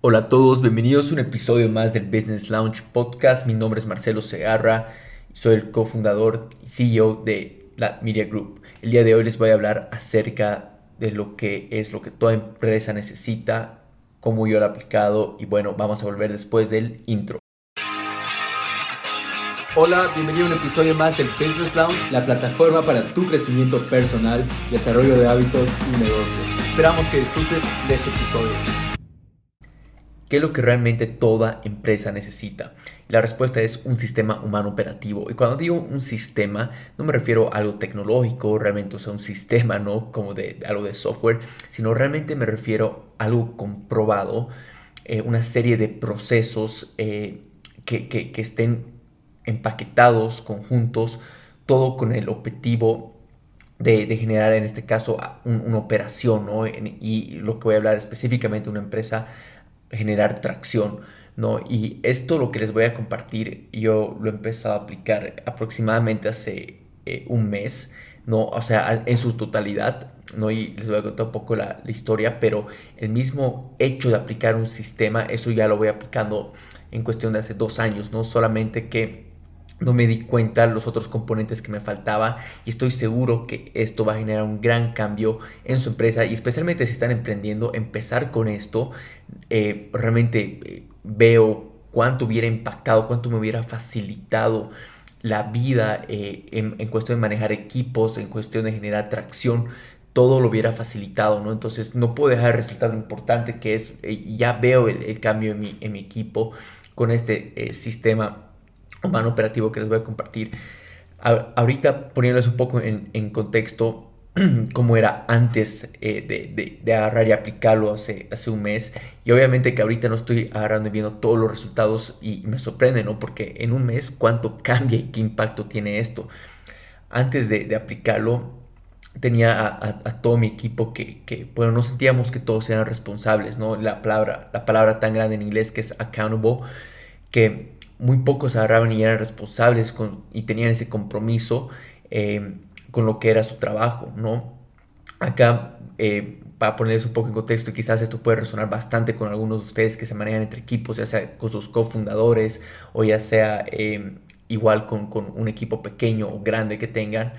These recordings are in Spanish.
Hola a todos, bienvenidos a un episodio más del Business Launch Podcast. Mi nombre es Marcelo Segarra, soy el cofundador y CEO de la Media Group. El día de hoy les voy a hablar acerca de lo que es lo que toda empresa necesita, cómo yo lo he aplicado y bueno, vamos a volver después del intro. Hola, bienvenido a un episodio más del Business Lounge, la plataforma para tu crecimiento personal, desarrollo de hábitos y negocios. Esperamos que disfrutes de este episodio. ¿Qué es lo que realmente toda empresa necesita? La respuesta es un sistema humano operativo. Y cuando digo un sistema, no me refiero a algo tecnológico, realmente o sea, un sistema, no como de, algo de software, sino realmente me refiero a algo comprobado, eh, una serie de procesos eh, que, estén empaquetados, conjuntos, todo con el objetivo de, generar en este caso una operación, ¿no? y lo que voy a hablar específicamente de una empresa generar tracción, ¿no? Y esto lo que les voy a compartir, yo lo he empezado a aplicar aproximadamente hace eh, un mes, ¿no? O sea, en su totalidad, ¿no? Y les voy a contar un poco la, historia, pero el mismo hecho de aplicar un sistema, eso ya lo voy aplicando en cuestión de hace dos años, ¿no? Solamente que no me di cuenta los otros componentes que me faltaba y estoy seguro que esto va a generar un gran cambio en su empresa y especialmente si están emprendiendo, empezar con esto, eh, realmente eh, veo cuánto hubiera impactado, cuánto me hubiera facilitado la vida eh, en, cuestión de manejar equipos, en cuestión de generar tracción, todo lo hubiera facilitado, ¿no? Entonces no puedo dejar de resaltar lo importante que es, ya veo el, cambio en mi, en mi, equipo con este sistema humano operativo que les voy a compartir. ahorita poniéndoles un poco en, contexto cómo era antes eh, de, agarrar y aplicarlo hace, hace un mes. Y obviamente que ahorita no estoy agarrando y viendo todos los resultados y me sorprende, ¿no? Porque en un mes cuánto cambia y qué impacto tiene esto. Antes de, aplicarlo, tenía a, todo mi equipo que, que, bueno, no sentíamos que todos eran responsables, ¿no? La palabra, la palabra tan grande en inglés que es accountable, que muy pocos agarraban y eran responsables con, y tenían ese compromiso eh, con lo que era su trabajo, ¿no? Acá, eh, para ponerles un poco en contexto, quizás esto puede resonar bastante con algunos de ustedes que se manejan entre equipos, ya sea con sus cofundadores o ya sea eh, igual con, un equipo pequeño o grande que tengan.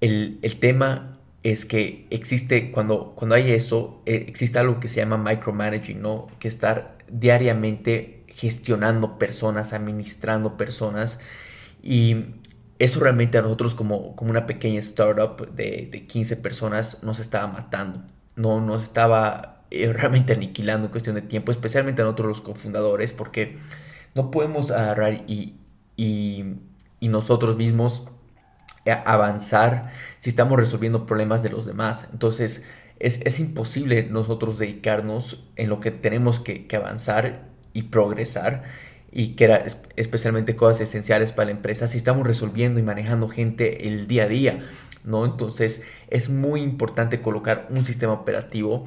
El, el tema es que existe, cuando, cuando hay eso, existe algo que se llama micromanaging, ¿no? Que estar diariamente gestionando personas, administrando personas. Y eso realmente a nosotros como, como una pequeña startup de, de 15 personas nos estaba matando. No nos estaba eh, realmente aniquilando en cuestión de tiempo, especialmente a nosotros los cofundadores, porque no podemos agarrar y, y, nosotros mismos avanzar si estamos resolviendo problemas de los demás. Entonces es, es imposible nosotros dedicarnos en lo que tenemos que avanzar y progresar y que era especialmente cosas esenciales para la empresa si estamos resolviendo y manejando gente el día a día, ¿no? Entonces es muy importante colocar un sistema operativo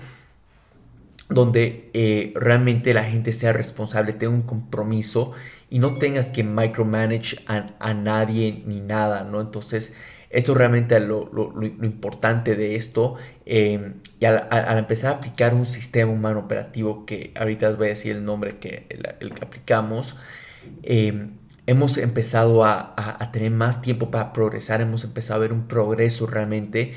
donde eh, realmente la gente sea responsable, tenga un compromiso y no tengas que micromanage a, a nadie ni nada, ¿no? Entonces esto realmente lo, lo, lo importante de esto. Eh, y al, empezar a aplicar un sistema humano operativo, que ahorita les voy a decir el nombre que, el, que aplicamos, eh, hemos empezado a, a, tener más tiempo para progresar, hemos empezado a ver un progreso realmente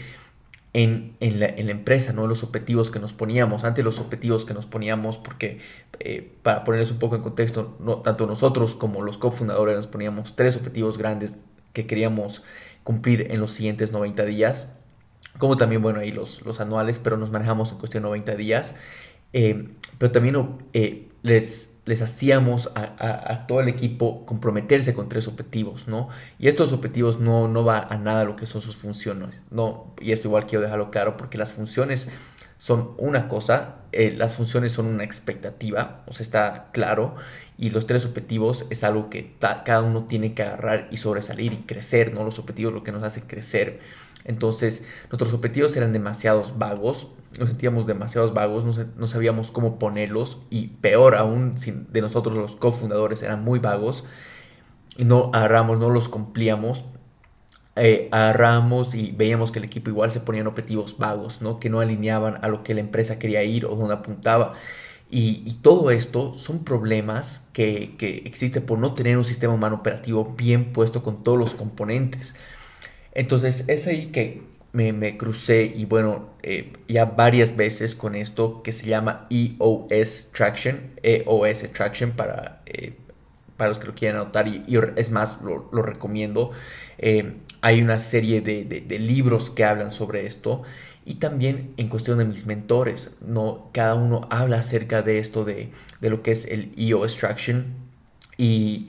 en, en, la, en, la, empresa, ¿no? Los objetivos que nos poníamos, antes los objetivos que nos poníamos, porque eh, para ponerles un poco en contexto, no, tanto nosotros como los cofundadores nos poníamos tres objetivos grandes que queríamos cumplir en los siguientes 90 días, como también, bueno, ahí los, los anuales, pero nos manejamos en cuestión de 90 días. Eh, pero también eh, les, les hacíamos a, todo el equipo comprometerse con tres objetivos, ¿no? Y estos objetivos no, no va a nada lo que son sus funciones, ¿no? Y esto igual quiero dejarlo claro porque las funciones son una cosa, eh, las funciones son una expectativa, o sea, está claro, y los tres objetivos es algo que cada uno tiene que agarrar y sobresalir y crecer, ¿no? Los objetivos lo que nos hace crecer. Entonces, nuestros objetivos eran demasiados vagos, nos sentíamos demasiados vagos, no, sabíamos cómo ponerlos y peor aún, de nosotros los cofundadores eran muy vagos y no agarramos, no los cumplíamos eh, agarramos y veíamos que el equipo igual se ponían objetivos vagos, ¿no? Que no alineaban a lo que la empresa quería ir o donde apuntaba. Y, todo esto son problemas que, que existen por no tener un sistema humano operativo bien puesto con todos los componentes. Entonces es ahí que me, crucé y bueno, eh, ya varias veces con esto que se llama EOS Traction, EOS Traction para, eh, para los que lo quieran anotar y, es más, lo, recomiendo. Eh, hay una serie de, de, libros que hablan sobre esto y también en cuestión de mis mentores, ¿no? cada uno habla acerca de esto, de, de lo que es el EOS Traction y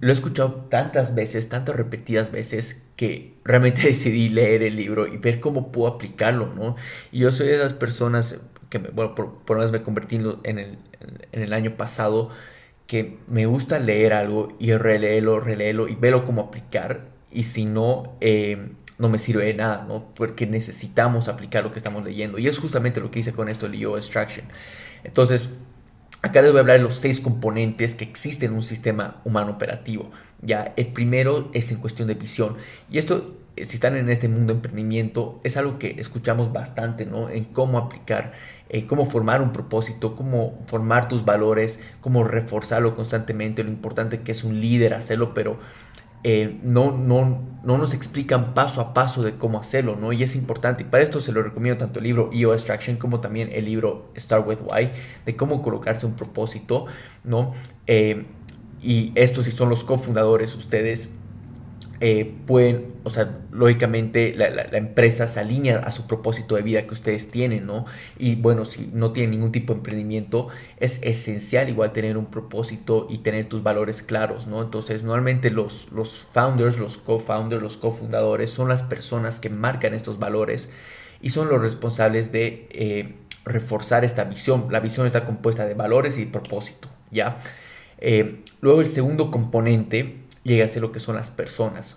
lo he escuchado tantas veces, tantas repetidas veces, que realmente decidí leer el libro y ver cómo puedo aplicarlo, ¿no? Y yo soy de esas personas que, bueno, por, por lo menos me convertí en el, en el año pasado, que me gusta leer algo y releerlo, releerlo y verlo cómo aplicar. Y si no, eh, no me sirve de nada, ¿no? Porque necesitamos aplicar lo que estamos leyendo. Y es justamente lo que hice con esto, el IO Extraction. Entonces, Acá les voy a hablar de los seis componentes que existen en un sistema humano operativo. Ya, el primero es en cuestión de visión. Y esto, si están en este mundo de emprendimiento, es algo que escuchamos bastante, ¿no? En cómo aplicar, eh, cómo formar un propósito, cómo formar tus valores, cómo reforzarlo constantemente, lo importante que es un líder hacerlo, pero eh, no, no, no nos explican paso a paso de cómo hacerlo, ¿no? Y es importante, y para esto se lo recomiendo tanto el libro EO Extraction como también el libro Start With Why, de cómo colocarse un propósito, ¿no? Eh, y estos si son los cofundadores, ustedes eh, pueden, o sea, lógicamente la, empresa se alinea a su propósito de vida que ustedes tienen, ¿no? Y bueno, si no tienen ningún tipo de emprendimiento, es esencial igual tener un propósito y tener tus valores claros, ¿no? Entonces, normalmente los, los founders, los co-founders, los cofundadores son las personas que marcan estos valores y son los responsables de eh, reforzar esta visión. La visión está compuesta de valores y propósito, ¿ya? Eh, luego el segundo componente llega a ser lo que son las personas.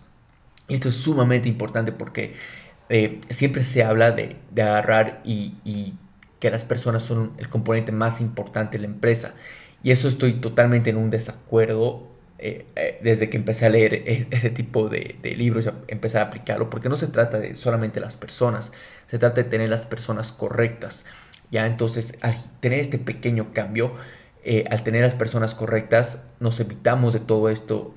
Y esto es sumamente importante porque eh, siempre se habla de, agarrar y, que las personas son el componente más importante de la empresa. Y eso estoy totalmente en un desacuerdo eh, eh, desde que empecé a leer e, ese tipo de, libros y empezar a aplicarlo, porque no se trata de solamente las personas, se trata de tener las personas correctas. Ya entonces, al tener este pequeño cambio, al tener las personas correctas, nos evitamos de todo esto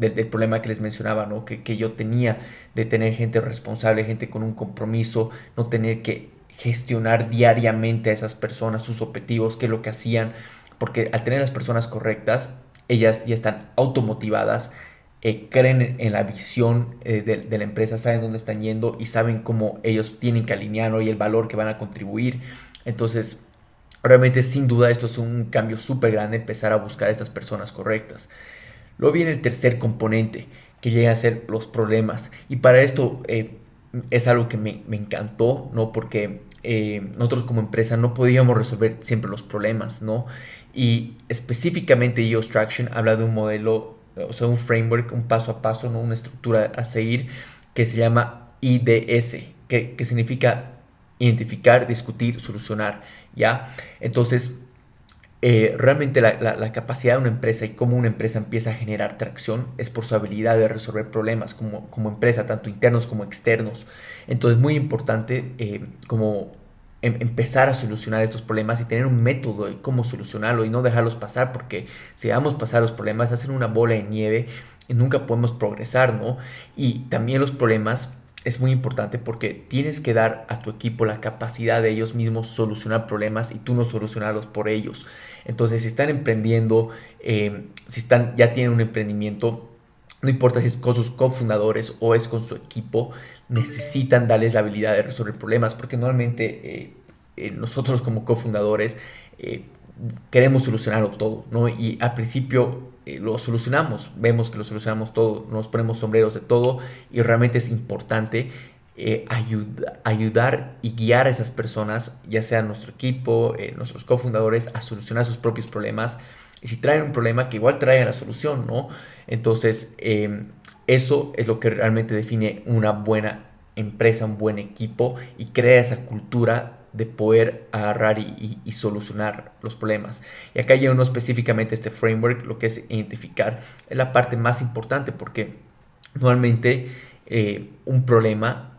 del, problema que les mencionaba, ¿no? Que, que, yo tenía de tener gente responsable, gente con un compromiso, no tener que gestionar diariamente a esas personas, sus objetivos, qué es lo que hacían, porque al tener las personas correctas, ellas ya están automotivadas, eh, creen en la visión eh, de, la empresa, saben dónde están yendo y saben cómo ellos tienen que alinearlo y el valor que van a contribuir. Entonces, realmente sin duda esto es un cambio súper grande, empezar a buscar a estas personas correctas. Luego viene el tercer componente, que llega a ser los problemas. Y para esto eh, es algo que me, encantó, ¿no? Porque eh, nosotros como empresa no podíamos resolver siempre los problemas, ¿no? Y específicamente EOS Traction habla de un modelo, o sea, un framework, un paso a paso, ¿no? Una estructura a seguir que se llama IDS, que, que significa identificar, discutir, solucionar, ¿ya? Entonces, eh, realmente la, capacidad de una empresa y cómo una empresa empieza a generar tracción es por su habilidad de resolver problemas como, como empresa, tanto internos como externos. Entonces, muy importante eh, como em, empezar a solucionar estos problemas y tener un método de cómo solucionarlo y no dejarlos pasar, porque si dejamos pasar los problemas, hacen una bola de nieve y nunca podemos progresar, ¿no? Y también los problemas es muy importante porque tienes que dar a tu equipo la capacidad de ellos mismos solucionar problemas y tú no solucionarlos por ellos. Entonces, si están emprendiendo, eh, si están, ya tienen un emprendimiento, no importa si es con sus cofundadores o es con su equipo, necesitan darles la habilidad de resolver problemas porque normalmente eh, eh, nosotros como cofundadores queremos solucionarlo todo, ¿no? Y al principio eh, lo solucionamos, vemos que lo solucionamos todo, nos ponemos sombreros de todo y realmente es importante eh, ayudar y guiar a esas personas, ya sea nuestro equipo, eh, nuestros cofundadores, a solucionar sus propios problemas. Y si traen un problema, que igual traigan la solución, ¿no? Entonces, em, eso es lo que realmente define una buena empresa, un buen equipo y crea esa cultura de poder agarrar y, solucionar los problemas. Y acá ya uno específicamente este framework, lo que es identificar, es la parte más importante porque normalmente eh, un problema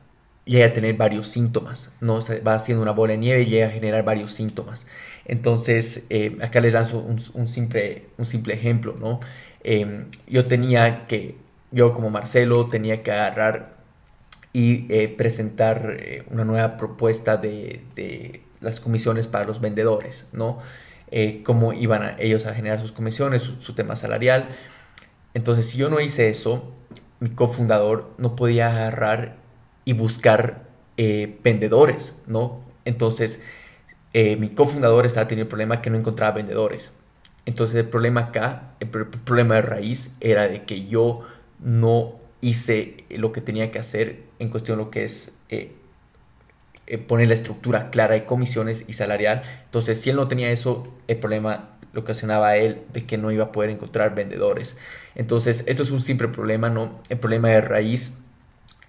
llega a tener varios síntomas, ¿no? va haciendo una bola de nieve y llega a generar varios síntomas. Entonces, eh, acá les lanzo un, simple, un simple ejemplo, ¿no? Em, yo tenía que, yo como Marcelo, tenía que agarrar y eh, presentar eh, una nueva propuesta de, de, las comisiones para los vendedores, ¿no? cómo iban ellos a generar sus comisiones, su tema salarial. Entonces, si yo no hice eso, mi cofundador no podía agarrar y buscar eh, vendedores, ¿no? Entonces, eh, mi cofundador estaba teniendo el problema que no encontraba vendedores. Entonces, el problema acá, el, problema de raíz era de que yo no hice lo que tenía que hacer en cuestión lo que es eh, poner la estructura clara de comisiones y salarial. Entonces, si él no tenía eso, el problema lo ocasionaba a él de que no iba a poder encontrar vendedores. Entonces, esto es un simple problema, ¿no? El problema de raíz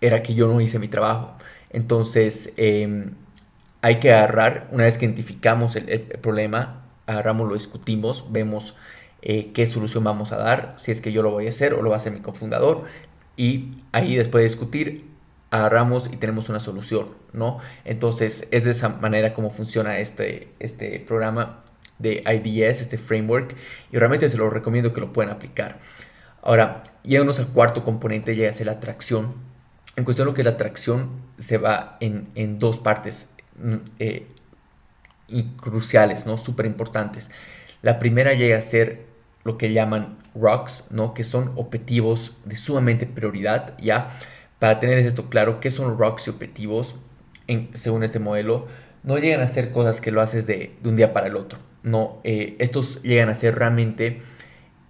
era que yo no hice mi trabajo. Entonces, em, hay que agarrar, una vez que identificamos el, problema, agarramos, lo discutimos, vemos eh, qué solución vamos a dar, si es que yo lo voy a hacer o lo va a hacer mi cofundador. Y ahí después de discutir, agarramos y tenemos una solución, ¿no? Entonces, es de esa manera como funciona este, este programa de IDS, este framework, y realmente se lo recomiendo que lo puedan aplicar. Ahora, llegamos al cuarto componente, llega a ser la tracción. En cuestión de lo que la tracción se va en, dos partes mm, eh, y cruciales, ¿no? Súper importantes. La primera llega a ser lo que llaman rocks, ¿no? Que son objetivos de sumamente prioridad, ¿ya? Para tener esto claro, ¿qué son rocks y objetivos? En, según este modelo, no llegan a ser cosas que lo haces de, de un día para el otro. No, eh, estos llegan a ser realmente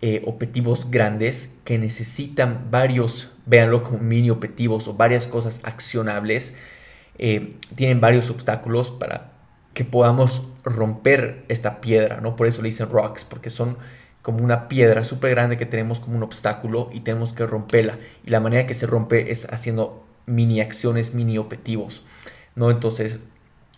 eh, objetivos grandes que necesitan varios, véanlo como mini objetivos o varias cosas accionables. Eh, tienen varios obstáculos para que podamos romper esta piedra, ¿no? Por eso le dicen rocks, porque son como una piedra súper grande que tenemos como un obstáculo y tenemos que romperla. Y la manera que se rompe es haciendo mini acciones, mini objetivos, ¿no? Entonces,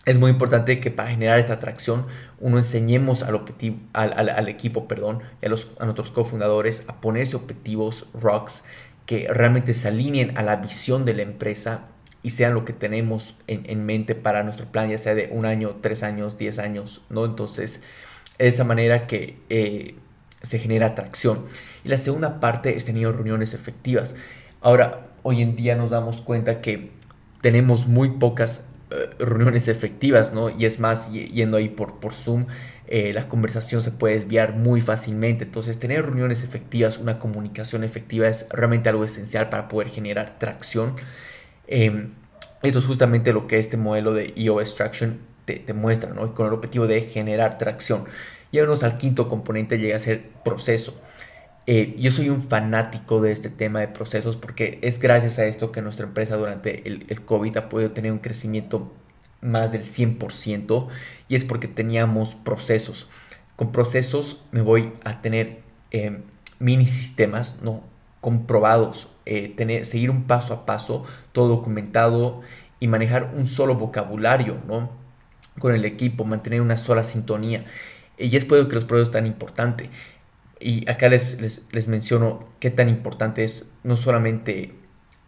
es muy importante que para generar esta atracción uno enseñemos al, objetivo, al, equipo perdón, y a, los, a nuestros cofundadores a ponerse objetivos rocks que realmente se alineen a la visión de la empresa y sean lo que tenemos en, mente para nuestro plan, ya sea de un año, tres años, diez años, ¿no? Entonces, de esa manera que eh, se genera atracción. Y la segunda parte es tener reuniones efectivas. Ahora, hoy en día nos damos cuenta que tenemos muy pocas eh, reuniones efectivas, ¿no? Y es más, yendo ahí por, por Zoom, eh, la conversación se puede desviar muy fácilmente. Entonces, tener reuniones efectivas, una comunicación efectiva es realmente algo esencial para poder generar tracción. Em, eso es justamente lo que este modelo de EO Extraction te, te muestra, ¿no? Con el objetivo de generar tracción. Llegamos al quinto componente, llega a ser proceso. Eh, yo soy un fanático de este tema de procesos porque es gracias a esto que nuestra empresa durante el, el COVID ha podido tener un crecimiento más del 100% y es porque teníamos procesos. Con procesos me voy a tener eh, mini sistemas ¿no? comprobados, eh, tener, seguir un paso a paso, todo documentado y manejar un solo vocabulario ¿no? con el equipo, mantener una sola sintonía. Y es por eso que los procesos tan importantes. Y acá les, les, menciono qué tan importante es no solamente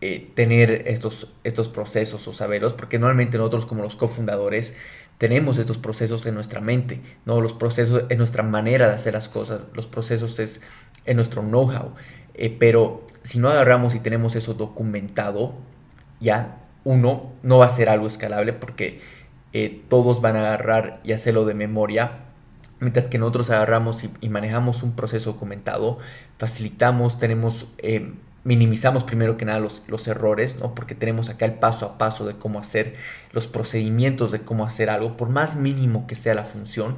eh, tener estos, estos procesos o saberlos, porque normalmente nosotros como los cofundadores tenemos estos procesos en nuestra mente, ¿no? Los procesos es nuestra manera de hacer las cosas, los procesos es, en nuestro know-how, eh, pero si no agarramos y tenemos eso documentado, ya uno no va a ser algo escalable porque eh, todos van a agarrar y hacerlo de memoria Mientras que nosotros agarramos y, manejamos un proceso documentado, facilitamos, tenemos, eh, minimizamos primero que nada los, los, errores, ¿no? Porque tenemos acá el paso a paso de cómo hacer, los procedimientos de cómo hacer algo, por más mínimo que sea la función,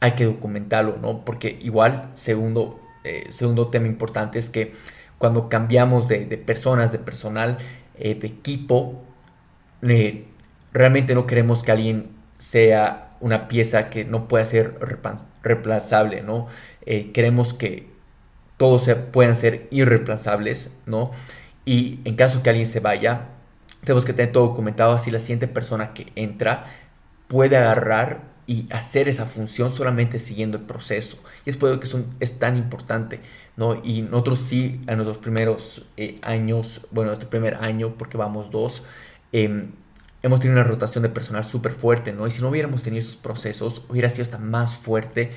hay que documentarlo, ¿no? Porque igual, segundo, eh, segundo tema importante es que cuando cambiamos de, personas, de personal, eh, de equipo, realmente no queremos que alguien sea una pieza que no pueda ser reemplazable, ¿no? Eh, queremos que todos se, puedan ser irreemplazables, ¿no? Y en caso que alguien se vaya, tenemos que tener todo documentado, así la siguiente persona que entra puede agarrar y hacer esa función solamente siguiendo el proceso. Y es por eso que es tan importante, ¿no? Y nosotros sí, en nuestros primeros eh, años, bueno, este primer año, porque vamos dos, eh, hemos tenido una rotación de personal súper fuerte, ¿no? Y si no hubiéramos tenido esos procesos, hubiera sido hasta más fuerte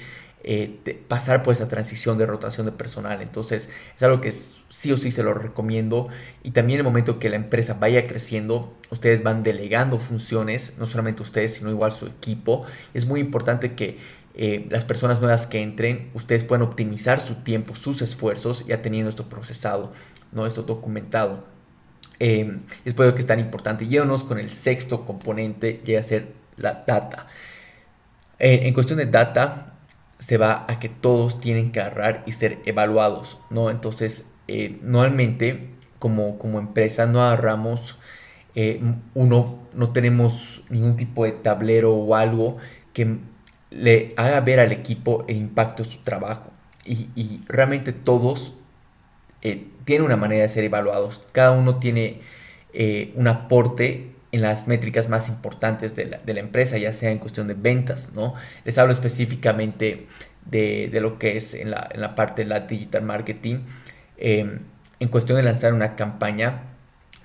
eh, pasar por esa transición de rotación de personal. Entonces, es algo que sí o sí se lo recomiendo. Y también el momento que la empresa vaya creciendo, ustedes van delegando funciones, no solamente ustedes, sino igual su equipo. Es muy importante que eh, las personas nuevas que entren, ustedes puedan optimizar su tiempo, sus esfuerzos, ya teniendo esto procesado, ¿no? esto documentado. Eh, es que es tan importante. Llévanos con el sexto componente, llega a ser la data. en cuestión de data, se va a que todos tienen que agarrar y ser evaluados, ¿no? Entonces, eh, normalmente como, como empresa no agarramos, eh, uno, no tenemos ningún tipo de tablero o algo que le haga ver al equipo el impacto de su trabajo. Y, realmente todos eh, tienen una manera de ser evaluados. Cada uno tiene un aporte en las métricas más importantes de la, empresa, ya sea en cuestión de ventas, ¿no? Les hablo específicamente de, lo que es en la, parte de la digital marketing. Em, en cuestión de lanzar una campaña,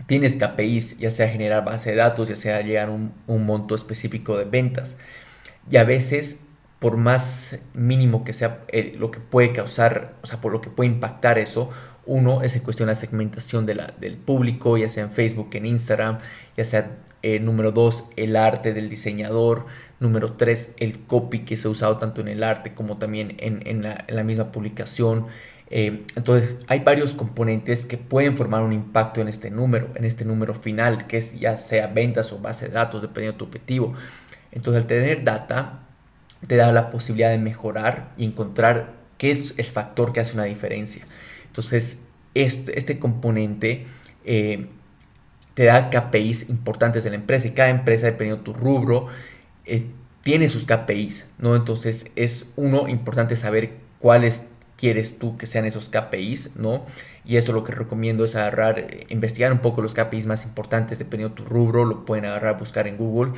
tienes KPIs, ya sea generar base de datos, ya sea llegar a un, un monto específico de ventas. Y a veces, por más mínimo que sea eh, lo que puede causar, o sea, por lo que puede impactar eso, uno es en cuestión de la segmentación de la, del público, ya sea en Facebook, en Instagram, ya sea eh, número dos, el arte del diseñador, número tres, el copy que se ha usado tanto en el arte como también en, la, misma publicación. Eh, entonces hay varios componentes que pueden formar un impacto en este número, en este número final, que es ya sea ventas o base de datos, dependiendo de tu objetivo. Entonces al tener data, te da la posibilidad de mejorar y encontrar qué es el factor que hace una diferencia. Entonces, este, componente eh, te da KPIs importantes de la empresa y cada empresa, dependiendo de tu rubro, eh, tiene sus KPIs, ¿no? Entonces, es uno importante saber cuáles quieres tú que sean esos KPIs, ¿no? Y eso lo que recomiendo es agarrar, eh, investigar un poco los KPIs más importantes dependiendo de tu rubro, lo pueden agarrar, buscar en Google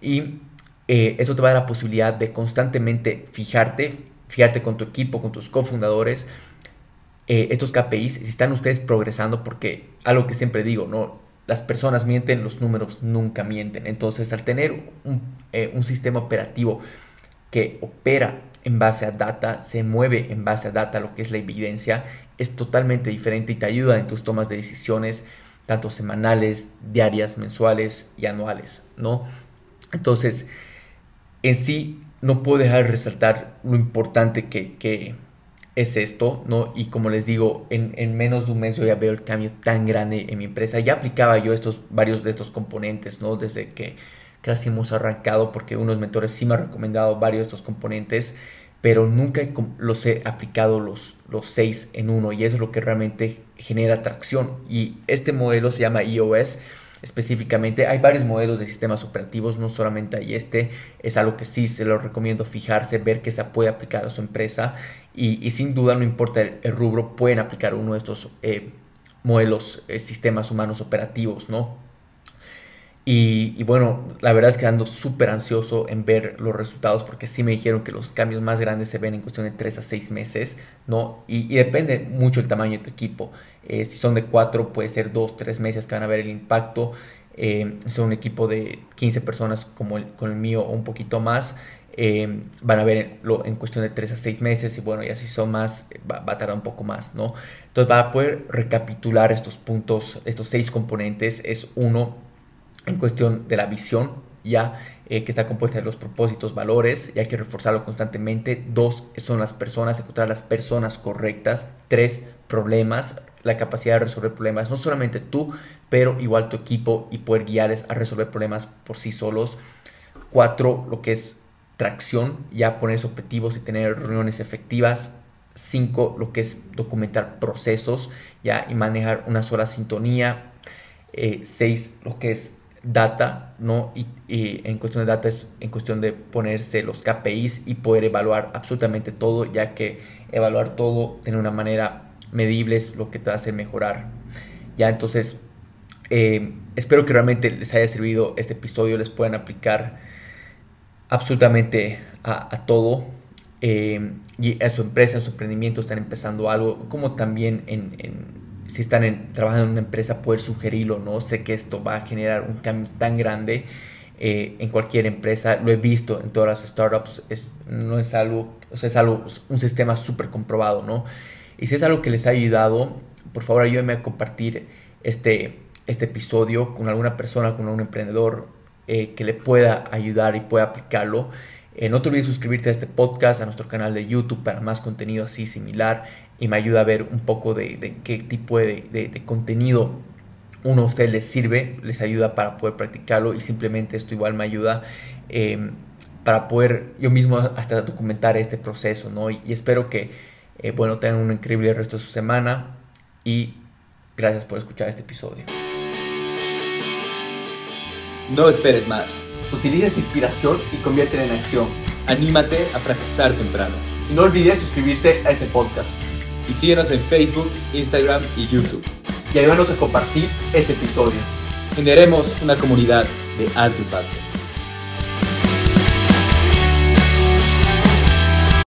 y eso te va a dar la posibilidad de constantemente fijarte, fijarte con tu equipo, con tus cofundadores, eh, estos KPIs, si están ustedes progresando, porque algo que siempre digo, ¿no? Las personas mienten, los números nunca mienten. Entonces, al tener un, eh, un sistema operativo que opera en base a data, se mueve en base a data, lo que es la evidencia, es totalmente diferente y te ayuda en tus tomas de decisiones, tanto semanales, diarias, mensuales y anuales, ¿no? Entonces, en sí, no puedo dejar de resaltar lo importante que, que, es esto, ¿no? Y como les digo, en, menos de un mes yo ya veo el cambio tan grande en mi empresa. Ya aplicaba yo estos, varios de estos componentes, ¿no? Desde que casi hemos arrancado, porque unos mentores sí me han recomendado varios de estos componentes, pero nunca los he aplicado los, los seis en uno y eso es lo que realmente genera atracción. Y este modelo se llama iOS específicamente. Hay varios modelos de sistemas operativos, no solamente hay este. Es algo que sí se lo recomiendo fijarse, ver que se puede aplicar a su empresa. Y, sin duda, no importa el, rubro, pueden aplicar uno de estos eh, modelos, eh, sistemas humanos operativos, ¿no? Y, bueno, la verdad es que ando súper ansioso en ver los resultados porque sí me dijeron que los cambios más grandes se ven en cuestión de 3 a 6 meses, ¿no? Y, depende mucho el tamaño de tu equipo. Eh, si son de 4, puede ser 2, 3 meses que van a ver el impacto. Si son un equipo de 15 personas como el, el mío o un poquito más, eh, van a ver en cuestión de 3 a 6 meses y bueno, ya si son más, va, va, a tardar un poco más, ¿no? Entonces, para poder recapitular estos puntos, estos 6 componentes, es uno, en cuestión de la visión, ya eh, que está compuesta de los propósitos, valores, y hay que reforzarlo constantemente. Dos, son las personas, encontrar las personas correctas. Tres, problemas, la capacidad de resolver problemas, no solamente tú, pero igual tu equipo y poder guiarles a resolver problemas por sí solos. Cuatro, lo que es tracción, ya poner objetivos y tener reuniones efectivas. Cinco, lo que es documentar procesos, ya y manejar una sola sintonía. Eh, seis, lo que es data, ¿no? Y, en cuestión de data es en cuestión de ponerse los KPIs y poder evaluar absolutamente todo, ya que evaluar todo de una manera medible es lo que te hace mejorar. Ya, entonces, eh, espero que realmente les haya servido este episodio, les puedan aplicar absolutamente a, todo. Eh, y a su empresa, en su emprendimiento están empezando algo, como también en si están en, trabajando en una empresa, poder sugerirlo, ¿no? Sé que esto va a generar un cambio tan grande eh, en cualquier empresa, lo he visto en todas las startups, es, no es algo, o sea, es algo, un sistema súper comprobado, ¿no? Y si es algo que les ha ayudado, por favor ayúdenme a compartir este, este episodio con alguna persona, con un emprendedor eh, que le pueda ayudar y pueda aplicarlo. Eh, no te olvides suscribirte a este podcast, a nuestro canal de YouTube para más contenido así similar y me ayuda a ver un poco de, qué tipo de, contenido uno a ustedes les sirve, les ayuda para poder practicarlo y simplemente esto igual me ayuda em, para poder yo mismo hasta documentar este proceso, ¿no? Y, espero que, eh, bueno, tengan un increíble resto de su semana y gracias por escuchar este episodio. No esperes más. Utiliza esta inspiración y conviértela en acción. Anímate a fracasar temprano. Y no olvides suscribirte a este podcast. Y síguenos en Facebook, Instagram y YouTube y ayúdanos a compartir este episodio. Generemos una comunidad de alto impacto.